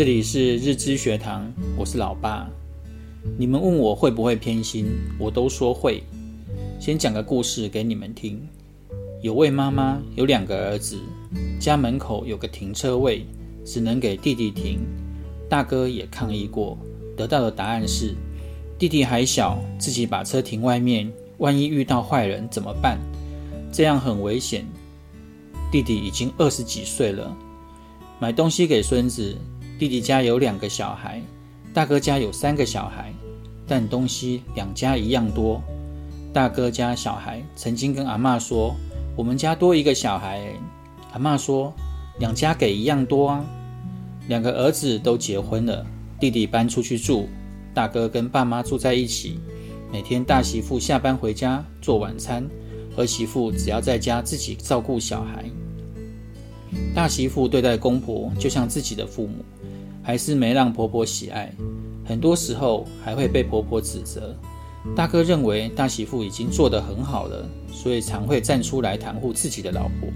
这里是日知学堂，我是老爸。你们问我会不会偏心，我都说会。先讲个故事给你们听。有位妈妈有两个儿子，家门口有个停车位，只能给弟弟停。大哥也抗议过，得到的答案是：弟弟还小，自己把车停外面，万一遇到坏人怎么办？这样很危险。弟弟已经二十几岁了，买东西给孙子。弟弟家有两个小孩，大哥家有三个小孩，但东西两家一样多。大哥家小孩曾经跟阿嬷说。我们家多一个小孩，阿嬷说两家给一样多啊。两个儿子都结婚了，弟弟搬出去住，大哥跟爸妈住在一起。每天大媳妇下班回家做晚餐，儿媳妇只要在家自己照顾小孩。大媳妇对待公婆就像自己的父母，还是没让婆婆喜爱，很多时候还会被婆婆指责。大哥认为大媳妇已经做得很好了，所以常会站出来袒护自己的老婆。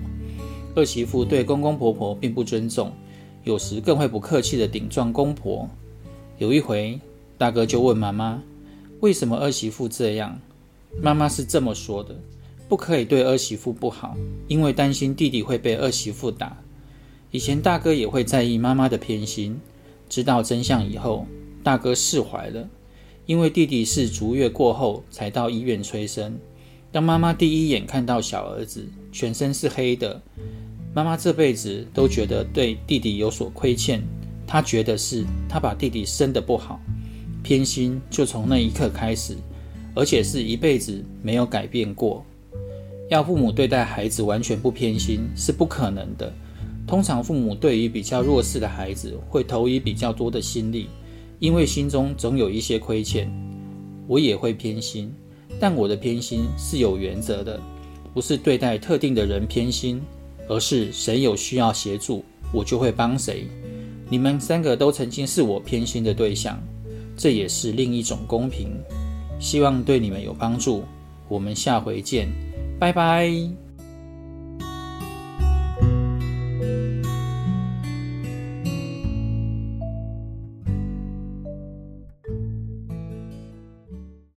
二媳妇对公公婆婆并不尊重，有时更会不客气地顶撞公婆。有一回，大哥就问妈妈：“为什么二媳妇这样？”妈妈是这么说的：“不可以对二媳妇不好，因为担心弟弟会被二媳妇打。”以前大哥也会在意妈妈的偏心，知道真相以后，大哥释怀了。因为弟弟是足月过后才到医院催生，当妈妈第一眼看到小儿子全身是黑的，妈妈这辈子都觉得对弟弟有所亏欠。她觉得是她把弟弟生得不好，偏心就从那一刻开始，而且是一辈子没有改变过。要父母对待孩子完全不偏心是不可能的。通常父母对于比较弱势的孩子会投以比较多的心力。因为心中总有一些亏欠，我也会偏心，但我的偏心是有原则的，不是对待特定的人偏心，而是谁有需要协助，我就会帮谁。你们三个都曾经是我偏心的对象，这也是另一种公平。希望对你们有帮助，我们下回见，拜拜。